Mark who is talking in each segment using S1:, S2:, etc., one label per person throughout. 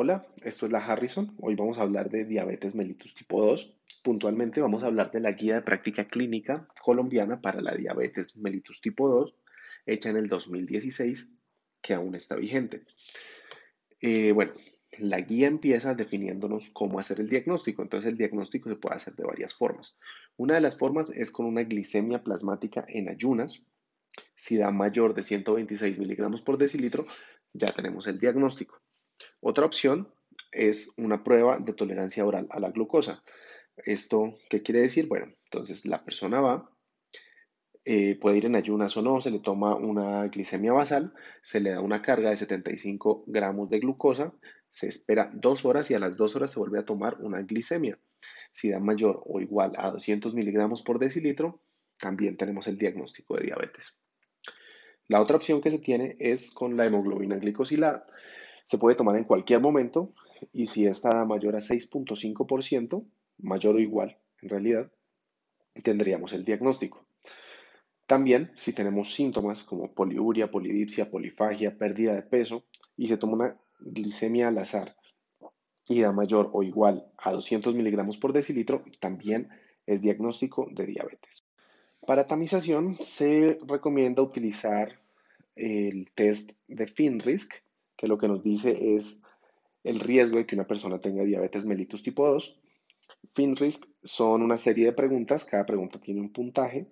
S1: Hola, esto es la Harrison. Hoy vamos a hablar de diabetes mellitus tipo 2. Puntualmente vamos a hablar de la guía de práctica clínica colombiana para la diabetes mellitus tipo 2, hecha en el 2016, que aún está vigente. Eh, bueno, la guía empieza definiéndonos cómo hacer el diagnóstico. Entonces el diagnóstico se puede hacer de varias formas. Una de las formas es con una glicemia plasmática en ayunas. Si da mayor de 126 miligramos por decilitro, ya tenemos el diagnóstico. Otra opción es una prueba de tolerancia oral a la glucosa. ¿Esto qué quiere decir? Bueno, entonces la persona va, eh, puede ir en ayunas o no, se le toma una glicemia basal, se le da una carga de 75 gramos de glucosa, se espera dos horas y a las dos horas se vuelve a tomar una glicemia. Si da mayor o igual a 200 miligramos por decilitro, también tenemos el diagnóstico de diabetes. La otra opción que se tiene es con la hemoglobina glicosilada. Se puede tomar en cualquier momento y si está mayor a 6.5%, mayor o igual en realidad, tendríamos el diagnóstico. También, si tenemos síntomas como poliuria, polidipsia, polifagia, pérdida de peso y se toma una glicemia al azar y da mayor o igual a 200 miligramos por decilitro, también es diagnóstico de diabetes. Para tamización se recomienda utilizar el test de FINRISC, que lo que nos dice es el riesgo de que una persona tenga diabetes mellitus tipo 2. FinRisk son una serie de preguntas, cada pregunta tiene un puntaje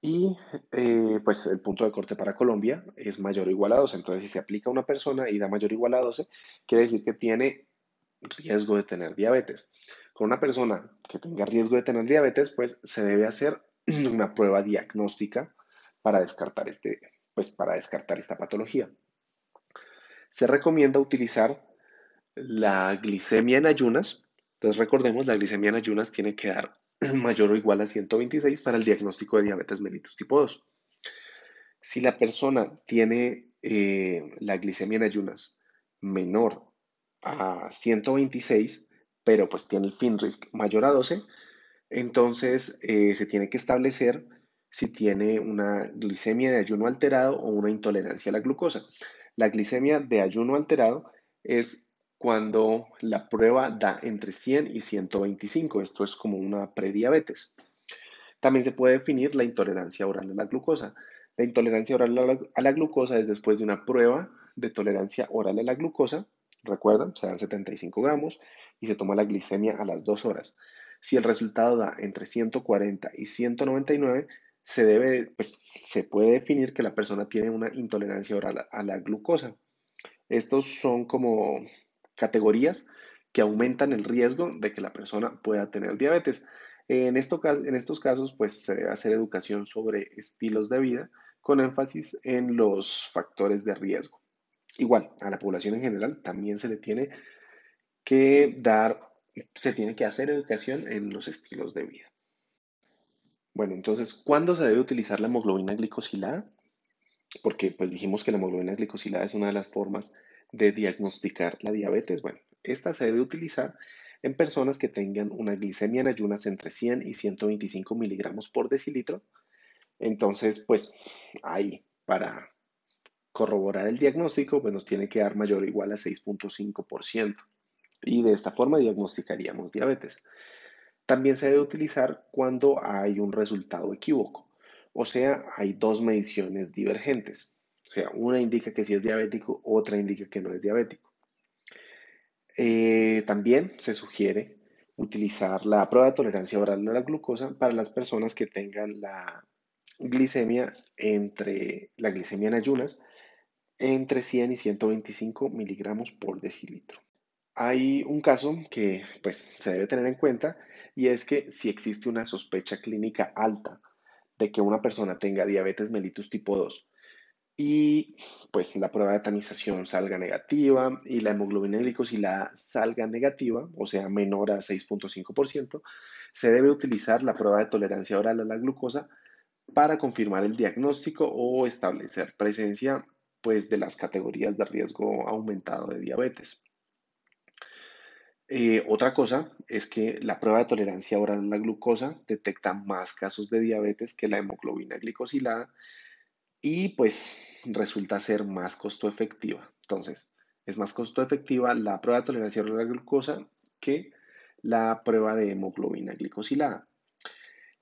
S1: y eh, pues el punto de corte para Colombia es mayor o igual a 12. Entonces, si se aplica a una persona y da mayor o igual a 12, quiere decir que tiene riesgo de tener diabetes. Con una persona que tenga riesgo de tener diabetes, pues se debe hacer una prueba diagnóstica para descartar, este, pues, para descartar esta patología se recomienda utilizar la glicemia en ayunas. Entonces recordemos, la glicemia en ayunas tiene que dar mayor o igual a 126 para el diagnóstico de diabetes mellitus tipo 2. Si la persona tiene eh, la glicemia en ayunas menor a 126, pero pues tiene el FINRISC mayor a 12, entonces eh, se tiene que establecer si tiene una glicemia de ayuno alterado o una intolerancia a la glucosa. La glicemia de ayuno alterado es cuando la prueba da entre 100 y 125. Esto es como una prediabetes. También se puede definir la intolerancia oral a la glucosa. La intolerancia oral a la, glucosa es después de una prueba de tolerancia oral a la glucosa. Recuerdan, se dan 75 gramos y se toma la glicemia a las 2 horas. Si el resultado da entre 140 y 199, se debe, pues, se puede definir que la persona tiene una intolerancia oral a la glucosa. Estos son como categorías que aumentan el riesgo de que la persona pueda tener diabetes. En, en estos casos, pues se debe hacer educación sobre estilos de vida con énfasis en los factores de riesgo. Igual, a la población en general también se le tiene que dar, se tiene que hacer educación en los estilos de vida. Bueno, entonces, ¿cuándo se debe utilizar la hemoglobina glicosilada? Porque pues dijimos que la hemoglobina glicosilada es una de las formas de diagnosticar la diabetes. Bueno, esta se debe utilizar en personas que tengan una glicemia en ayunas entre 100 y 125 miligramos por decilitro. Entonces, pues ahí, para corroborar el diagnóstico, pues nos tiene que dar mayor o igual a 6.5%. Y de esta forma diagnosticaríamos diabetes. También se debe utilizar cuando hay un resultado equívoco, o sea, hay dos mediciones divergentes. O sea, una indica que sí es diabético, otra indica que no es diabético. Eh, también se sugiere utilizar la prueba de tolerancia oral a la glucosa para las personas que tengan la glicemia entre la glicemia en ayunas entre 100 y 125 miligramos por decilitro. Hay un caso que pues, se debe tener en cuenta y es que si existe una sospecha clínica alta de que una persona tenga diabetes mellitus tipo 2 y pues la prueba de tamización salga negativa y la hemoglobina glicosilada salga negativa, o sea, menor a 6.5%, se debe utilizar la prueba de tolerancia oral a la glucosa para confirmar el diagnóstico o establecer presencia pues de las categorías de riesgo aumentado de diabetes. Eh, otra cosa es que la prueba de tolerancia oral a la glucosa detecta más casos de diabetes que la hemoglobina glicosilada y pues resulta ser más costo efectiva. Entonces, Es más costo efectiva la prueba de tolerancia a la glucosa que la prueba de hemoglobina glicosilada.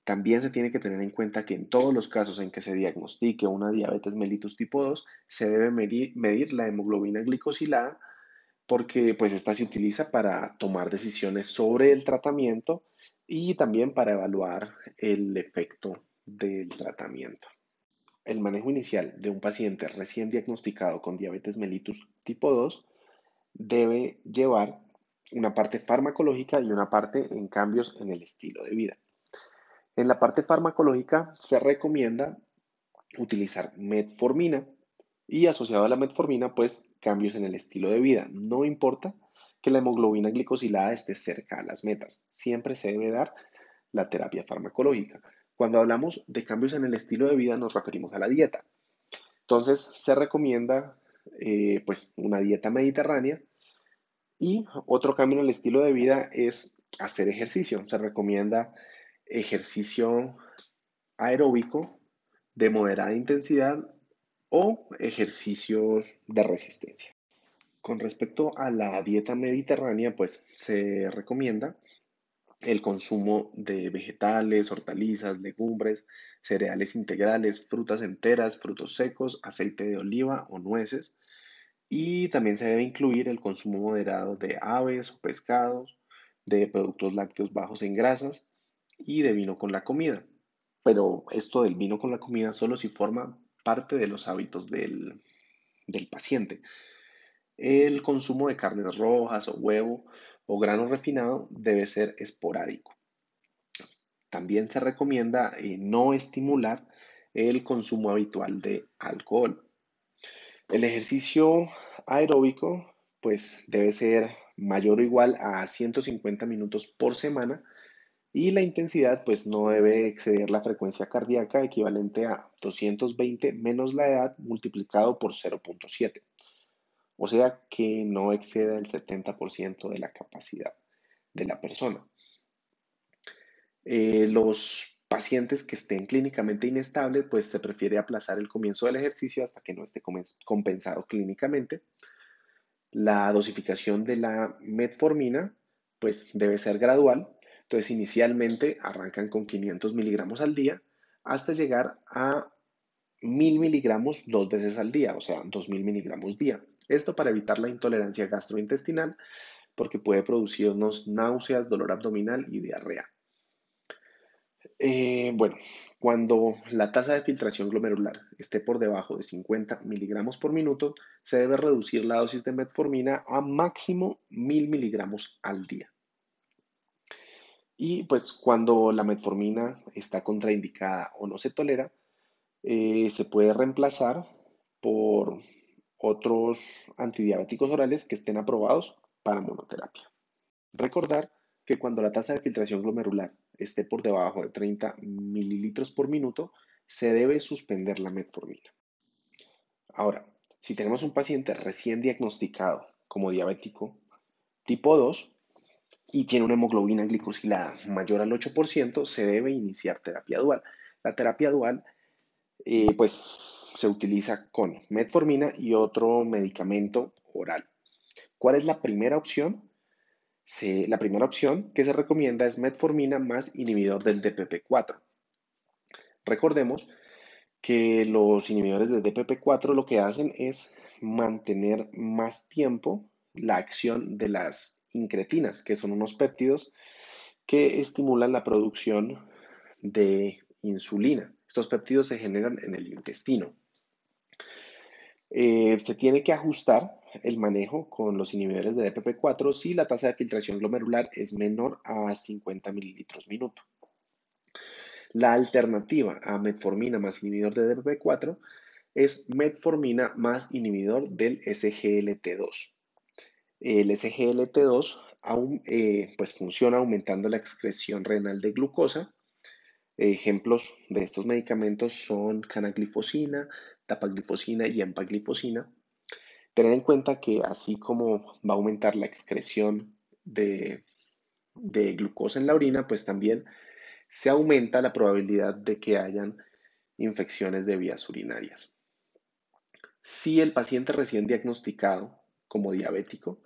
S1: También se tiene que tener en cuenta que en todos los casos en que se diagnostique una diabetes mellitus tipo 2, se debe medir, la hemoglobina glicosilada porque pues esta se utiliza para tomar decisiones sobre el tratamiento y también para evaluar el efecto del tratamiento. El manejo inicial de un paciente recién diagnosticado con diabetes mellitus tipo 2 debe llevar una parte farmacológica y una parte en cambios en el estilo de vida. En la parte farmacológica se recomienda utilizar metformina y asociado a la metformina, pues cambios en el estilo de vida. No importa que la hemoglobina glicosilada esté cerca a las metas, siempre se debe dar la terapia farmacológica. Cuando hablamos de cambios en el estilo de vida nos referimos a la dieta. Entonces se recomienda eh, pues una dieta mediterránea y otro cambio en el estilo de vida es hacer ejercicio. Se recomienda ejercicio aeróbico de moderada intensidad o ejercicios de resistencia. Con respecto a la dieta mediterránea, pues se recomienda el consumo de vegetales, hortalizas, legumbres, cereales integrales, frutas enteras, frutos secos, aceite de oliva o nueces. Y también se debe incluir el consumo moderado de aves o pescados, de productos lácteos bajos en grasas y de vino con la comida. Pero esto del vino con la comida solo si forma parte de los hábitos del, del paciente. El consumo de carnes rojas o huevo o grano refinado debe ser esporádico. También se recomienda eh, no estimular el consumo habitual de alcohol. El ejercicio aeróbico pues debe ser mayor o igual a 150 minutos por semana y la intensidad pues no debe exceder la frecuencia cardíaca equivalente a 220 menos la edad multiplicado por 0.7. O sea que no exceda el 70% de la capacidad de la persona. Eh, los pacientes que estén clínicamente inestables, pues se prefiere aplazar el comienzo del ejercicio hasta que no esté compensado clínicamente. La dosificación de la metformina, pues debe ser gradual entonces, inicialmente arrancan con 500 miligramos al día hasta llegar a 1000 miligramos dos veces al día, o sea, 2000 miligramos día. Esto para evitar la intolerancia gastrointestinal porque puede producirnos náuseas, dolor abdominal y diarrea. Eh, bueno, cuando la tasa de filtración glomerular esté por debajo de 50 miligramos por minuto, se debe reducir la dosis de metformina a máximo 1000 miligramos al día. Y pues cuando la metformina está contraindicada o no se tolera, eh, se puede reemplazar por otros antidiabéticos orales que estén aprobados para monoterapia. Recordar que cuando la tasa de filtración glomerular esté por debajo de 30 mililitros por minuto, se debe suspender la metformina. Ahora, si tenemos un paciente recién diagnosticado como diabético tipo 2, y tiene una hemoglobina glicosilada mayor al 8%, se debe iniciar terapia dual. La terapia dual, eh, pues, se utiliza con metformina y otro medicamento oral. ¿Cuál es la primera opción? la primera opción que se recomienda es metformina más inhibidor del DPP4. Recordemos que los inhibidores del DPP4 lo que hacen es mantener más tiempo la acción de las incretinas, que son unos péptidos que estimulan la producción de insulina. Estos péptidos se generan en el intestino. Eh, se tiene que ajustar el manejo con los inhibidores de DPP4 si la tasa de filtración glomerular es menor a 50 mililitros minuto. La alternativa a metformina más inhibidor de DPP4 es metformina más inhibidor del SGLT2. El SGLT2 aún, eh, pues funciona aumentando la excreción renal de glucosa. Ejemplos de estos medicamentos son canaglifosina, tapaglifosina y empaglifosina. Tener en cuenta que así como va a aumentar la excreción de, de glucosa en la orina, pues también se aumenta la probabilidad de que hayan infecciones de vías urinarias. Si el paciente recién diagnosticado como diabético,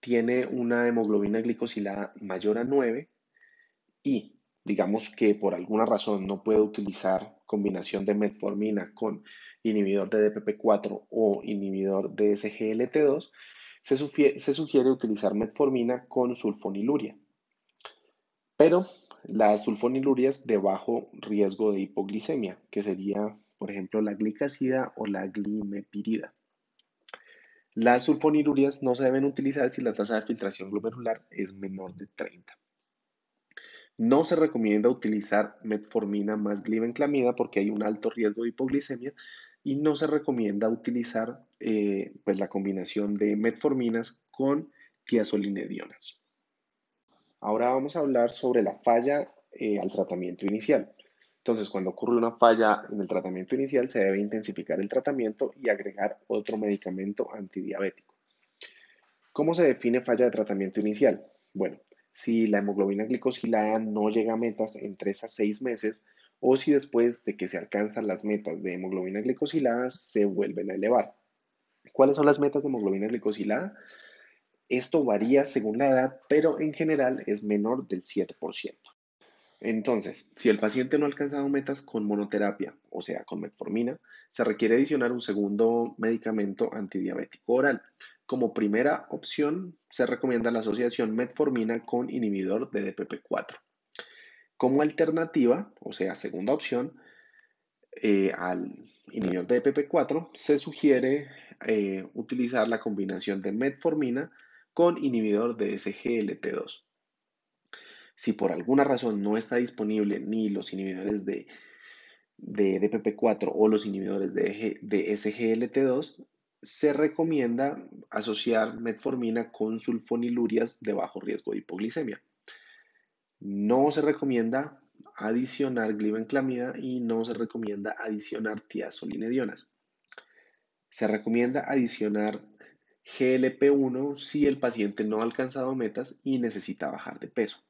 S1: tiene una hemoglobina glicosilada mayor a 9 y digamos que por alguna razón no puede utilizar combinación de metformina con inhibidor de DPP4 o inhibidor de SGLT2, se sugiere, utilizar metformina con sulfoniluria. Pero las sulfonilurias de bajo riesgo de hipoglicemia, que sería, por ejemplo, la glicacida o la glimepirida. Las sulfonilurias no se deben utilizar si la tasa de filtración glomerular es menor de 30. No se recomienda utilizar metformina más glibenclamida porque hay un alto riesgo de hipoglicemia y no se recomienda utilizar eh, pues la combinación de metforminas con tiazolinedionas. Ahora vamos a hablar sobre la falla eh, al tratamiento inicial. Entonces, cuando ocurre una falla en el tratamiento inicial, se debe intensificar el tratamiento y agregar otro medicamento antidiabético. ¿Cómo se define falla de tratamiento inicial? Bueno, si la hemoglobina glicosilada no llega a metas en 3 a 6 meses o si después de que se alcanzan las metas de hemoglobina glicosilada se vuelven a elevar. ¿Cuáles son las metas de hemoglobina glicosilada? Esto varía según la edad, pero en general es menor del 7%. Entonces, si el paciente no ha alcanzado metas con monoterapia, o sea, con metformina, se requiere adicionar un segundo medicamento antidiabético oral. Como primera opción, se recomienda la asociación metformina con inhibidor de DPP4. Como alternativa, o sea, segunda opción, eh, al inhibidor de DPP4, se sugiere eh, utilizar la combinación de metformina con inhibidor de SGLT2. Si por alguna razón no está disponible ni los inhibidores de, de DPP4 o los inhibidores de, de SGLT2, se recomienda asociar metformina con sulfonilurias de bajo riesgo de hipoglicemia. No se recomienda adicionar glibenclamida y no se recomienda adicionar tiazolinedionas. Se recomienda adicionar GLP-1 si el paciente no ha alcanzado metas y necesita bajar de peso.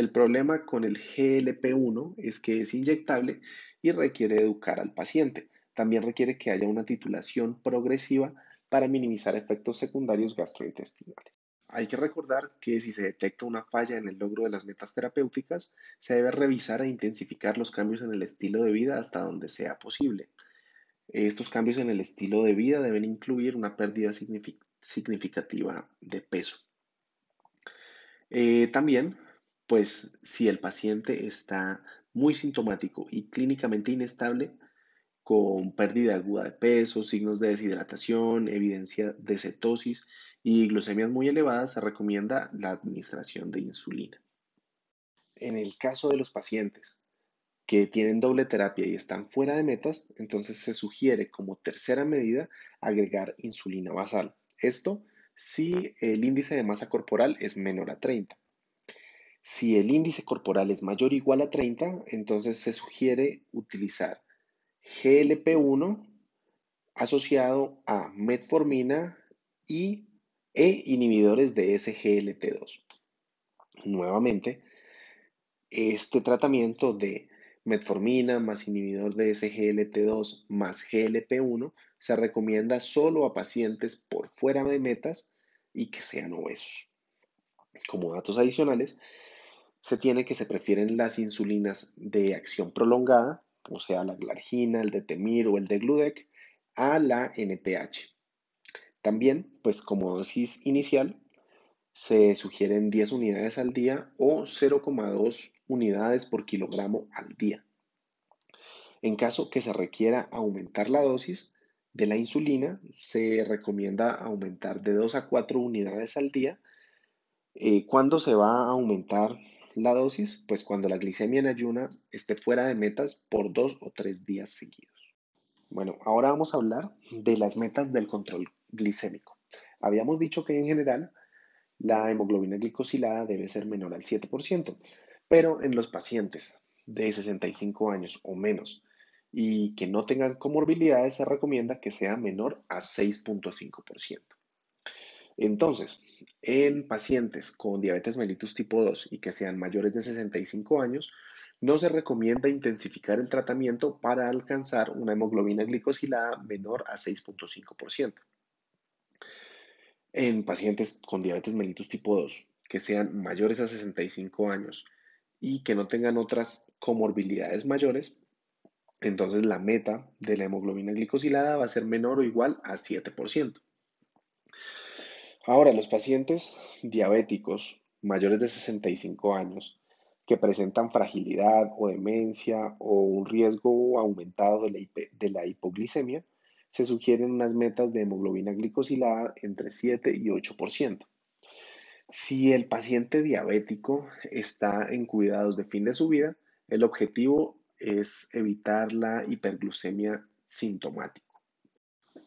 S1: El problema con el GLP-1 es que es inyectable y requiere educar al paciente. También requiere que haya una titulación progresiva para minimizar efectos secundarios gastrointestinales. Hay que recordar que si se detecta una falla en el logro de las metas terapéuticas, se debe revisar e intensificar los cambios en el estilo de vida hasta donde sea posible. Estos cambios en el estilo de vida deben incluir una pérdida significativa de peso. Eh, también pues si el paciente está muy sintomático y clínicamente inestable, con pérdida aguda de peso, signos de deshidratación, evidencia de cetosis y glucemias muy elevadas, se recomienda la administración de insulina. En el caso de los pacientes que tienen doble terapia y están fuera de metas, entonces se sugiere como tercera medida agregar insulina basal. Esto si el índice de masa corporal es menor a 30. Si el índice corporal es mayor o igual a 30, entonces se sugiere utilizar GLP-1 asociado a metformina y, e inhibidores de SGLT2. Nuevamente, este tratamiento de metformina más inhibidor de SGLT2 más GLP-1 se recomienda solo a pacientes por fuera de metas y que sean obesos. Como datos adicionales, se tiene que se prefieren las insulinas de acción prolongada, o sea, la glargina, el de Temir o el de Gludec, a la NPH. También, pues como dosis inicial, se sugieren 10 unidades al día o 0,2 unidades por kilogramo al día. En caso que se requiera aumentar la dosis de la insulina, se recomienda aumentar de 2 a 4 unidades al día. Eh, ¿Cuándo se va a aumentar la dosis, pues cuando la glicemia en ayunas esté fuera de metas por dos o tres días seguidos. Bueno, ahora vamos a hablar de las metas del control glicémico. Habíamos dicho que en general la hemoglobina glicosilada debe ser menor al 7%, pero en los pacientes de 65 años o menos y que no tengan comorbilidades se recomienda que sea menor a 6.5%. Entonces, en pacientes con diabetes mellitus tipo 2 y que sean mayores de 65 años, no se recomienda intensificar el tratamiento para alcanzar una hemoglobina glicosilada menor a 6.5%. En pacientes con diabetes mellitus tipo 2 que sean mayores a 65 años y que no tengan otras comorbilidades mayores, entonces la meta de la hemoglobina glicosilada va a ser menor o igual a 7%. Ahora, los pacientes diabéticos mayores de 65 años que presentan fragilidad o demencia o un riesgo aumentado de la, hipoglicemia, se sugieren unas metas de hemoglobina glicosilada entre 7 y 8%. Si el paciente diabético está en cuidados de fin de su vida, el objetivo es evitar la hiperglucemia sintomática.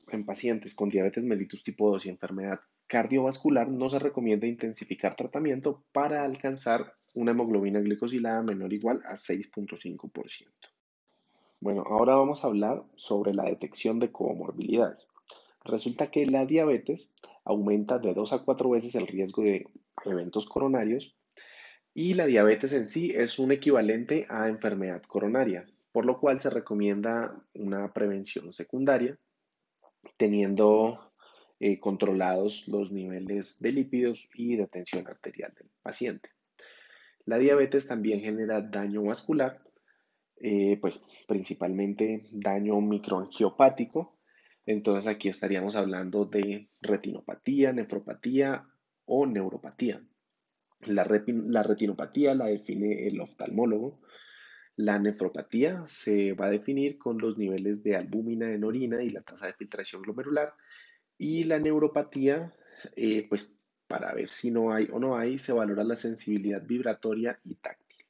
S1: En pacientes con diabetes mellitus tipo 2 y enfermedad cardiovascular no se recomienda intensificar tratamiento para alcanzar una hemoglobina glicosilada menor o igual a 6.5%. Bueno, ahora vamos a hablar sobre la detección de comorbilidades. Resulta que la diabetes aumenta de 2 a 4 veces el riesgo de eventos coronarios y la diabetes en sí es un equivalente a enfermedad coronaria, por lo cual se recomienda una prevención secundaria teniendo eh, controlados los niveles de lípidos y de tensión arterial del paciente. La diabetes también genera daño vascular, eh, pues principalmente daño microangiopático. Entonces aquí estaríamos hablando de retinopatía, nefropatía o neuropatía. La, la retinopatía la define el oftalmólogo. La nefropatía se va a definir con los niveles de albúmina en orina y la tasa de filtración glomerular. Y la neuropatía, eh, pues para ver si no hay o no hay, se valora la sensibilidad vibratoria y táctil.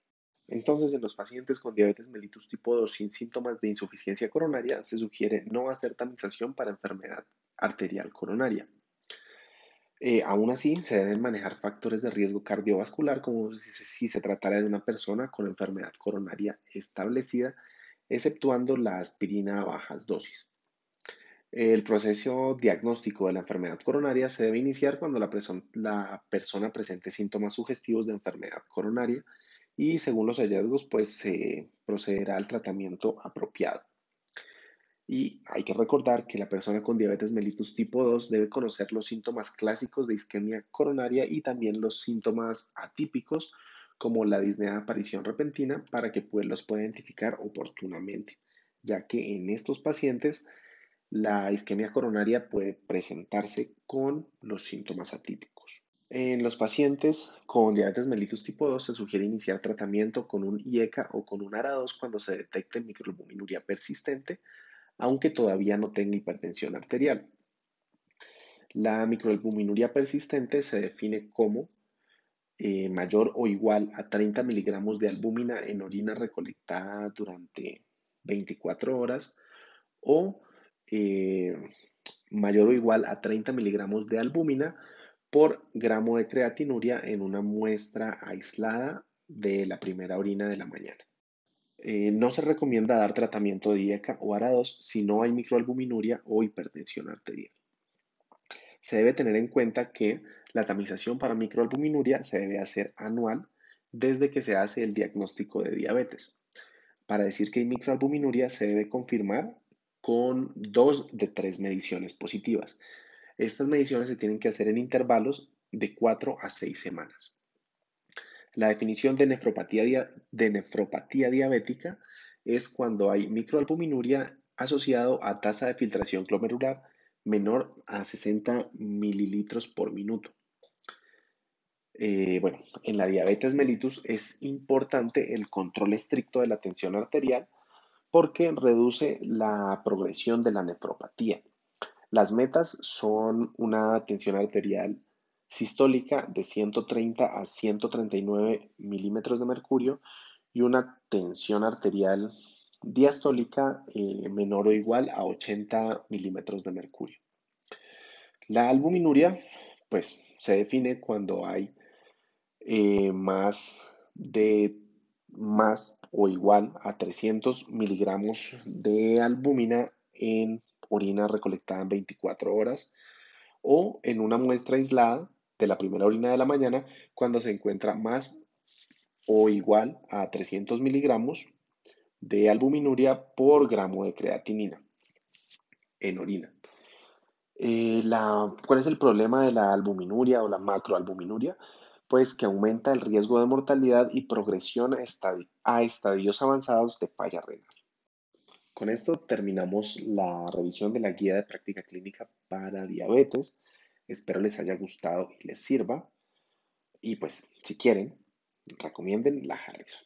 S1: Entonces, en los pacientes con diabetes mellitus tipo 2 sin síntomas de insuficiencia coronaria, se sugiere no hacer tamización para enfermedad arterial coronaria. Eh, aún así, se deben manejar factores de riesgo cardiovascular como si se tratara de una persona con enfermedad coronaria establecida, exceptuando la aspirina a bajas dosis. El proceso diagnóstico de la enfermedad coronaria se debe iniciar cuando la, persona presente síntomas sugestivos de enfermedad coronaria y según los hallazgos pues se procederá al tratamiento apropiado. Y hay que recordar que la persona con diabetes mellitus tipo 2 debe conocer los síntomas clásicos de isquemia coronaria y también los síntomas atípicos como la disnea de aparición repentina para que pues, los pueda identificar oportunamente, ya que en estos pacientes la isquemia coronaria puede presentarse con los síntomas atípicos. En los pacientes con diabetes mellitus tipo 2 se sugiere iniciar tratamiento con un IECA o con un ARA2 cuando se detecte microalbuminuria persistente, aunque todavía no tenga hipertensión arterial. La microalbuminuria persistente se define como eh, mayor o igual a 30 miligramos de albúmina en orina recolectada durante 24 horas o eh, mayor o igual a 30 miligramos de albúmina por gramo de creatinuria en una muestra aislada de la primera orina de la mañana. Eh, no se recomienda dar tratamiento de IECA o ARA2 si no hay microalbuminuria o hipertensión arterial. Se debe tener en cuenta que la tamización para microalbuminuria se debe hacer anual desde que se hace el diagnóstico de diabetes. Para decir que hay microalbuminuria se debe confirmar con dos de tres mediciones positivas. Estas mediciones se tienen que hacer en intervalos de 4 a 6 semanas. La definición de nefropatía, de nefropatía diabética es cuando hay microalbuminuria asociado a tasa de filtración glomerular menor a 60 mililitros por minuto. Eh, bueno, en la diabetes mellitus es importante el control estricto de la tensión arterial porque reduce la progresión de la nefropatía. Las metas son una tensión arterial sistólica de 130 a 139 milímetros de mercurio y una tensión arterial diastólica eh, menor o igual a 80 milímetros de mercurio. La albuminuria, pues, se define cuando hay eh, más de más o igual a 300 miligramos de albúmina en orina recolectada en 24 horas o en una muestra aislada de la primera orina de la mañana cuando se encuentra más o igual a 300 miligramos de albuminuria por gramo de creatinina en orina. Eh, ¿cuál es el problema de la albuminuria o la macroalbuminuria? Pues que aumenta el riesgo de mortalidad y progresión a estadi- a estadios avanzados de falla renal. Con esto terminamos la revisión de la guía de práctica clínica para diabetes. Espero les haya gustado y les sirva. Y pues, si quieren, recomienden la Harrison.